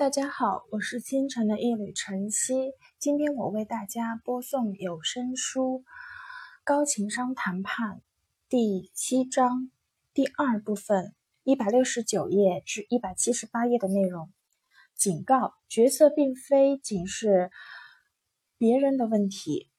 大家好，我是清晨的一缕晨曦。今天我为大家播送有声书《高情商谈判》第七章第二部分一百六十九页至一百七十八页的内容。警告：决策并非仅是别人的问题。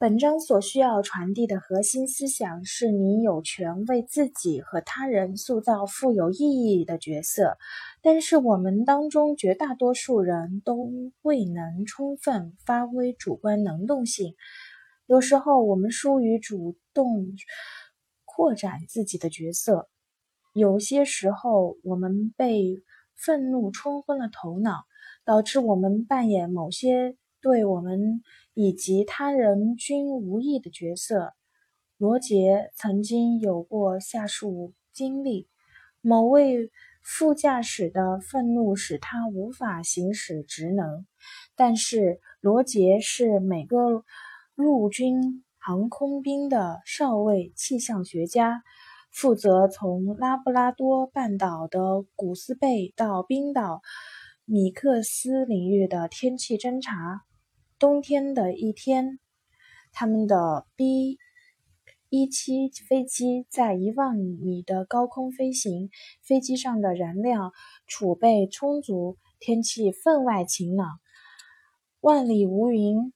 本章所需要传递的核心思想是：你有权为自己和他人塑造富有意义的角色。但是我们当中绝大多数人都未能充分发挥主观能动性，有时候我们疏于主动扩展自己的角色，有些时候我们被愤怒冲昏了头脑，导致我们扮演某些对我们以及他人均无益的角色。罗杰曾经有过下述经历：某位。副驾驶的愤怒使他无法行使职能，但是罗杰是每个陆军航空兵的少尉气象学家，负责从拉布拉多半岛的古斯贝到冰岛米克斯领域的天气侦察。冬天的一天，他们的 B。一七飞机在一万米的高空飞行，飞机上的燃料储备充足，天气分外晴朗，万里无云。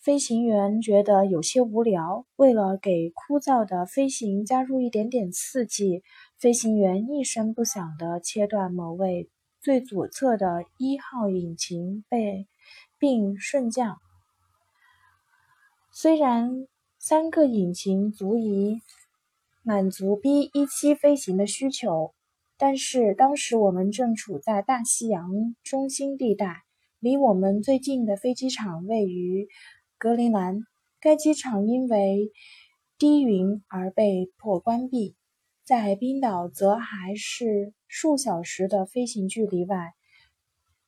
飞行员觉得有些无聊，为了给枯燥的飞行加入一点点刺激，飞行员一声不响地切断某位最左侧的一号引擎，被并顺降。虽然。三个引擎足以满足 B 一七飞行的需求，但是当时我们正处在大西洋中心地带，离我们最近的飞机场位于格陵兰。该机场因为低云而被迫关闭。在冰岛则还是数小时的飞行距离外。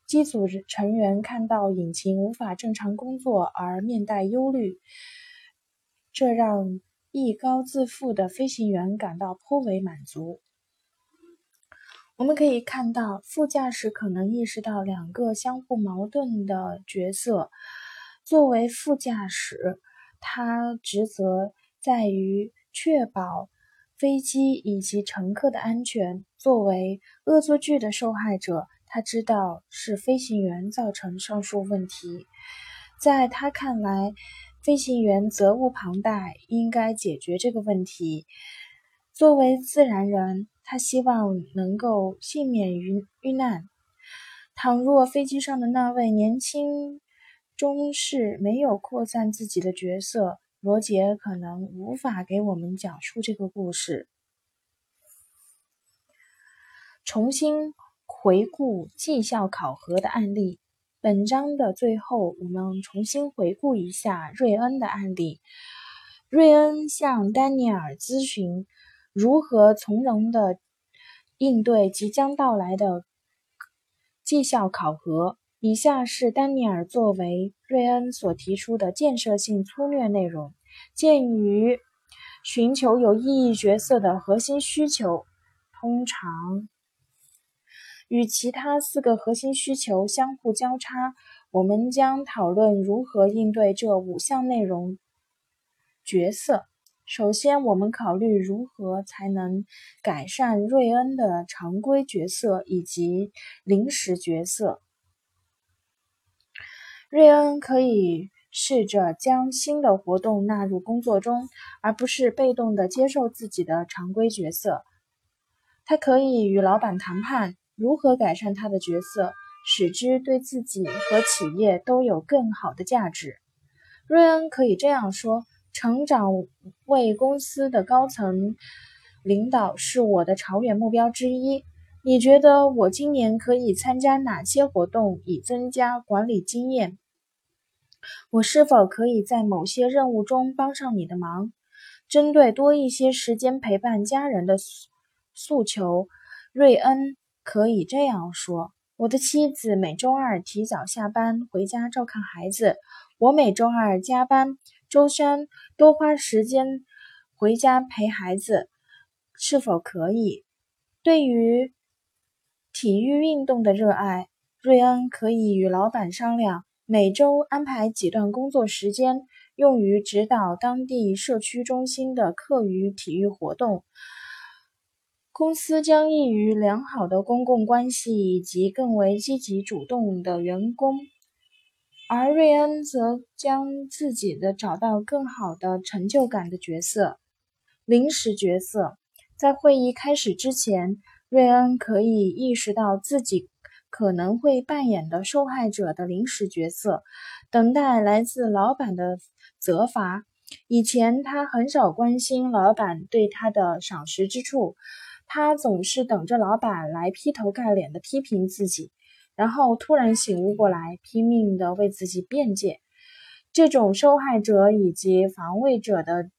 机组成员看到引擎无法正常工作而面带忧虑。这让艺高自负的飞行员感到颇为满足。我们可以看到，副驾驶可能意识到两个相互矛盾的角色。作为副驾驶，他职责在于确保飞机以及乘客的安全；作为恶作剧的受害者，他知道是飞行员造成上述问题。在他看来，飞行员责无旁贷，应该解决这个问题。作为自然人，他希望能够幸免于遇难。倘若飞机上的那位年轻中士没有扩散自己的角色，罗杰可能无法给我们讲述这个故事。重新回顾绩效考核的案例。本章的最后，我们重新回顾一下瑞恩的案例。瑞恩向丹尼尔咨询如何从容的应对即将到来的绩效考核。以下是丹尼尔作为瑞恩所提出的建设性粗略内容：鉴于寻求有意义角色的核心需求，通常。与其他四个核心需求相互交叉，我们将讨论如何应对这五项内容角色。首先，我们考虑如何才能改善瑞恩的常规角色以及临时角色。瑞恩可以试着将新的活动纳入工作中，而不是被动的接受自己的常规角色。他可以与老板谈判。如何改善他的角色，使之对自己和企业都有更好的价值？瑞恩可以这样说：“成长为公司的高层领导是我的长远目标之一。你觉得我今年可以参加哪些活动以增加管理经验？我是否可以在某些任务中帮上你的忙？针对多一些时间陪伴家人的诉求，瑞恩。”可以这样说：我的妻子每周二提早下班回家照看孩子，我每周二加班，周三多花时间回家陪孩子，是否可以？对于体育运动的热爱，瑞恩可以与老板商量，每周安排几段工作时间用于指导当地社区中心的课余体育活动。公司将易于良好的公共关系以及更为积极主动的员工，而瑞恩则将自己的找到更好的成就感的角色。临时角色，在会议开始之前，瑞恩可以意识到自己可能会扮演的受害者的临时角色，等待来自老板的责罚。以前他很少关心老板对他的赏识之处。他总是等着老板来劈头盖脸的批评自己，然后突然醒悟过来，拼命的为自己辩解。这种受害者以及防卫者的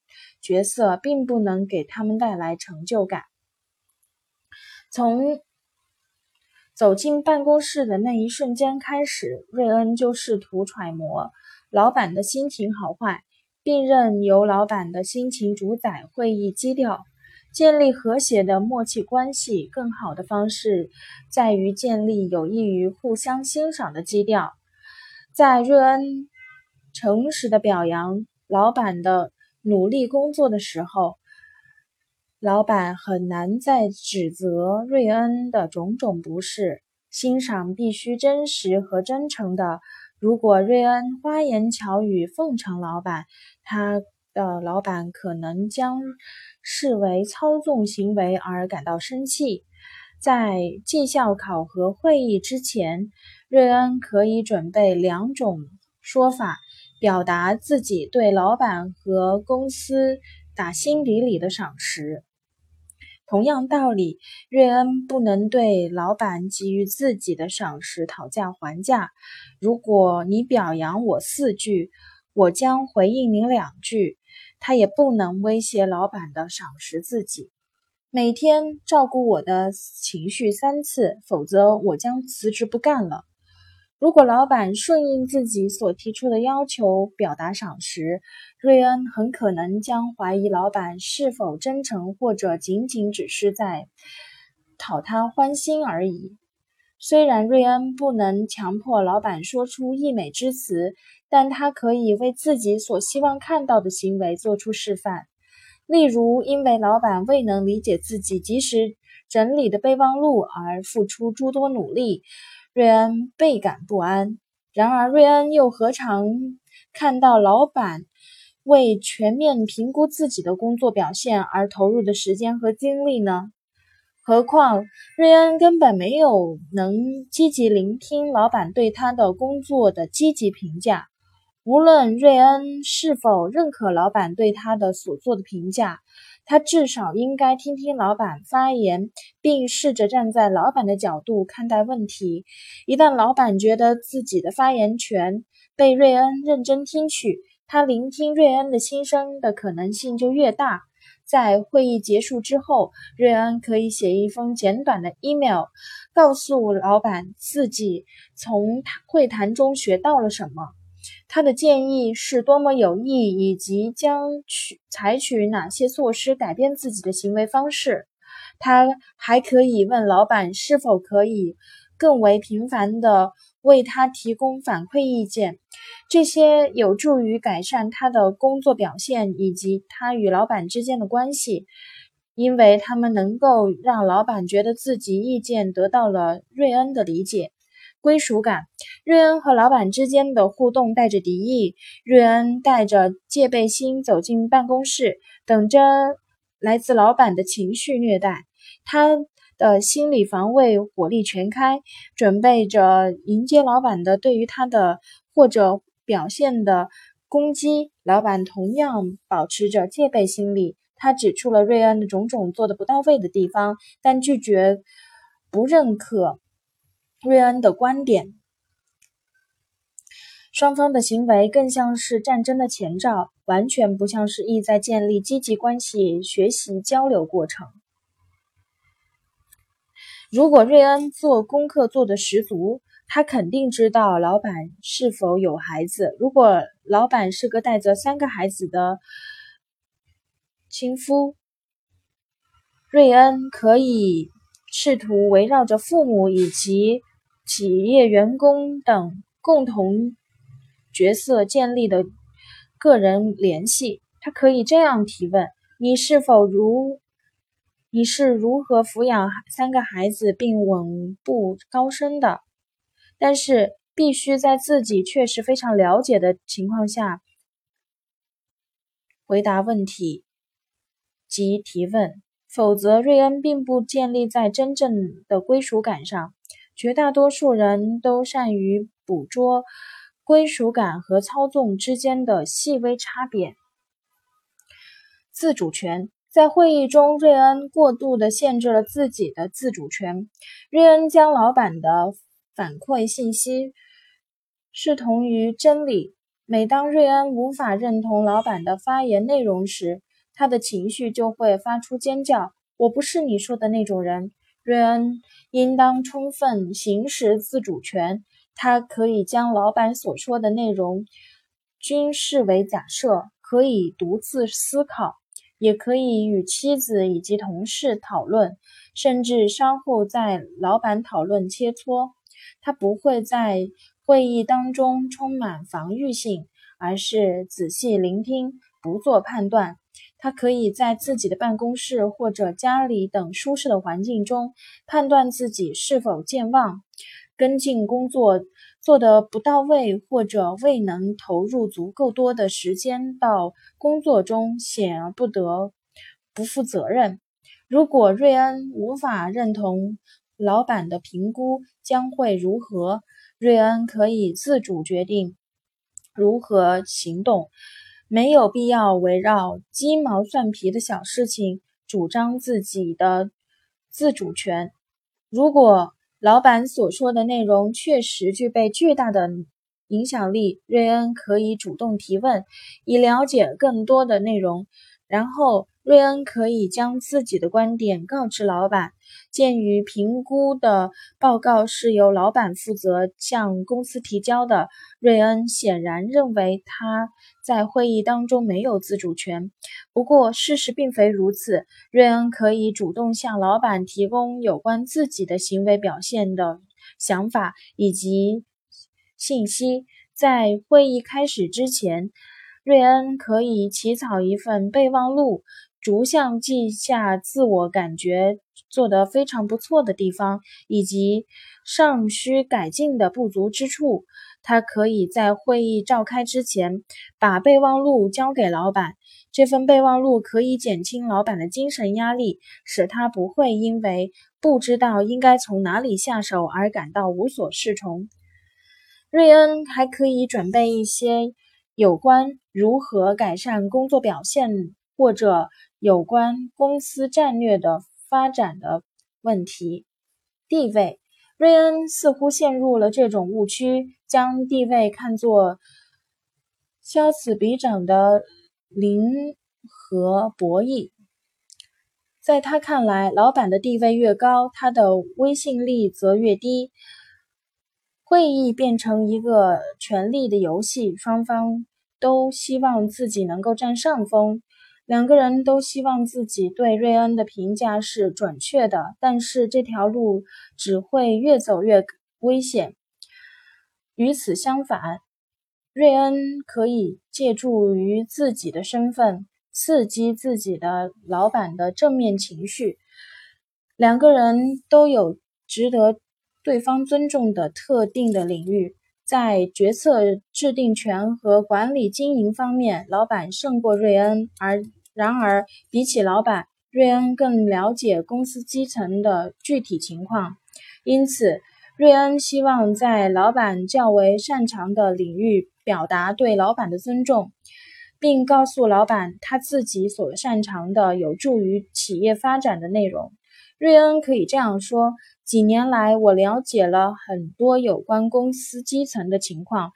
角色并不能给他们带来成就感。从走进办公室的那一瞬间开始，瑞恩就试图揣摩老板的心情好坏，并任由老板的心情主宰会议基调。建立和谐的默契关系，更好的方式在于建立有益于互相欣赏的基调。在瑞恩诚实的表扬老板的努力工作的时候，老板很难再指责瑞恩的种种不是。欣赏必须真实和真诚的。如果瑞恩花言巧语奉承老板，他。的老板可能将视为操纵行为而感到生气。在绩效考核会议之前，瑞恩可以准备两种说法，表达自己对老板和公司打心底里的赏识。同样道理，瑞恩不能对老板给予自己的赏识讨价还价。如果你表扬我四句，我将回应您两句。他也不能威胁老板的赏识自己，每天照顾我的情绪三次，否则我将辞职不干了。如果老板顺应自己所提出的要求，表达赏识，瑞恩很可能将怀疑老板是否真诚，或者仅仅只是在讨他欢心而已。虽然瑞恩不能强迫老板说出溢美之词，但他可以为自己所希望看到的行为做出示范。例如，因为老板未能理解自己及时整理的备忘录而付出诸多努力，瑞恩倍感不安。然而，瑞恩又何尝看到老板为全面评估自己的工作表现而投入的时间和精力呢？何况瑞恩根本没有能积极聆听老板对他的工作的积极评价。无论瑞恩是否认可老板对他的所做的评价，他至少应该听听老板发言，并试着站在老板的角度看待问题。一旦老板觉得自己的发言权被瑞恩认真听取，他聆听瑞恩的心声的可能性就越大。在会议结束之后，瑞恩可以写一封简短的 email，告诉老板自己从会谈中学到了什么，他的建议是多么有益，以及将取采取哪些措施改变自己的行为方式。他还可以问老板是否可以更为频繁地为他提供反馈意见。这些有助于改善他的工作表现以及他与老板之间的关系，因为他们能够让老板觉得自己意见得到了瑞恩的理解、归属感。瑞恩和老板之间的互动带着敌意，瑞恩带着戒备心走进办公室，等着来自老板的情绪虐待。他的心理防卫火力全开，准备着迎接老板的对于他的或者。表现的攻击，老板同样保持着戒备心理。他指出了瑞恩的种种做的不到位的地方，但拒绝不认可瑞恩的观点。双方的行为更像是战争的前兆，完全不像是意在建立积极关系、学习交流过程。如果瑞恩做功课做的十足。他肯定知道老板是否有孩子。如果老板是个带着三个孩子的亲夫，瑞恩可以试图围绕着父母以及企业员工等共同角色建立的个人联系。他可以这样提问：你是否如？你是如何抚养三个孩子并稳步高升的？但是必须在自己确实非常了解的情况下回答问题及提问，否则瑞恩并不建立在真正的归属感上。绝大多数人都善于捕捉归属感和操纵之间的细微差别。自主权。在会议中，瑞恩过度的限制了自己的自主权。瑞恩将老板的反馈信息视同于真理。每当瑞恩无法认同老板的发言内容时，他的情绪就会发出尖叫：“我不是你说的那种人。”瑞恩应当充分行使自主权。他可以将老板所说的内容均视为假设，可以独自思考。也可以与妻子以及同事讨论，甚至稍后在老板讨论切磋。他不会在会议当中充满防御性，而是仔细聆听，不做判断。他可以在自己的办公室或者家里等舒适的环境中判断自己是否健忘，跟进工作。做得不到位，或者未能投入足够多的时间到工作中，显而不得不负责任。如果瑞恩无法认同老板的评估将会如何，瑞恩可以自主决定如何行动，没有必要围绕鸡毛蒜皮的小事情主张自己的自主权。如果老板所说的内容确实具备巨大的影响力。瑞恩可以主动提问，以了解更多的内容，然后。瑞恩可以将自己的观点告知老板。鉴于评估的报告是由老板负责向公司提交的，瑞恩显然认为他在会议当中没有自主权。不过，事实并非如此。瑞恩可以主动向老板提供有关自己的行为表现的想法以及信息。在会议开始之前，瑞恩可以起草一份备忘录。逐项记下自我感觉做得非常不错的地方，以及尚需改进的不足之处。他可以在会议召开之前把备忘录交给老板。这份备忘录可以减轻老板的精神压力，使他不会因为不知道应该从哪里下手而感到无所适从。瑞恩还可以准备一些有关如何改善工作表现或者。有关公司战略的发展的问题，地位，瑞恩似乎陷入了这种误区，将地位看作消此比长的零和博弈。在他看来，老板的地位越高，他的威信力则越低。会议变成一个权力的游戏，双方都希望自己能够占上风。两个人都希望自己对瑞恩的评价是准确的，但是这条路只会越走越危险。与此相反，瑞恩可以借助于自己的身份刺激自己的老板的正面情绪。两个人都有值得对方尊重的特定的领域，在决策制定权和管理经营方面，老板胜过瑞恩，而。然而，比起老板，瑞恩更了解公司基层的具体情况。因此，瑞恩希望在老板较为擅长的领域表达对老板的尊重，并告诉老板他自己所擅长的有助于企业发展的内容。瑞恩可以这样说：几年来，我了解了很多有关公司基层的情况。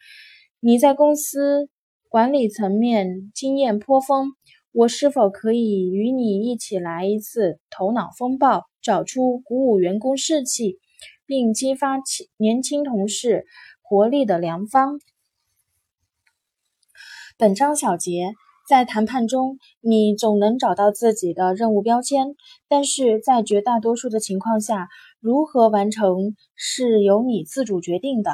你在公司管理层面经验颇丰。我是否可以与你一起来一次头脑风暴，找出鼓舞员工士气，并激发年轻同事活力的良方？本章小结在谈判中，你总能找到自己的任务标签，但是在绝大多数的情况下，如何完成是由你自主决定的。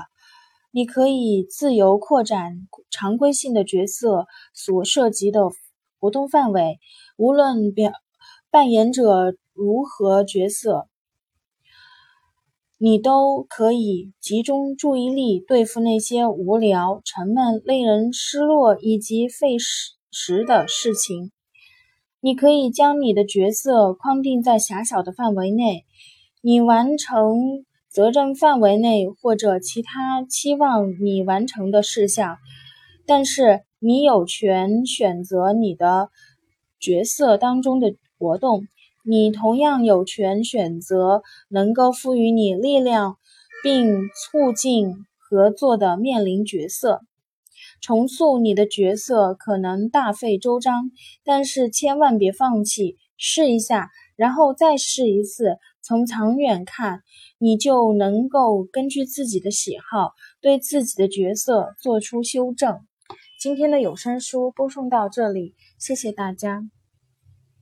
你可以自由扩展常规性的角色所涉及的活动范围，无论表扮演者如何角色，你都可以集中注意力对付那些无聊、沉闷、令人失落以及费时。时的事情，你可以将你的角色框定在狭小的范围内，你完成责任范围内或者其他期望你完成的事项，但是你有权选择你的角色当中的活动。你同样有权选择能够赋予你力量并促进合作的面临角色。重塑你的角色可能大费周章，但是千万别放弃，试一下，然后再试一次。从长远看，你就能够根据自己的喜好，对自己的角色做出修正。今天的有声书播送到这里，谢谢大家。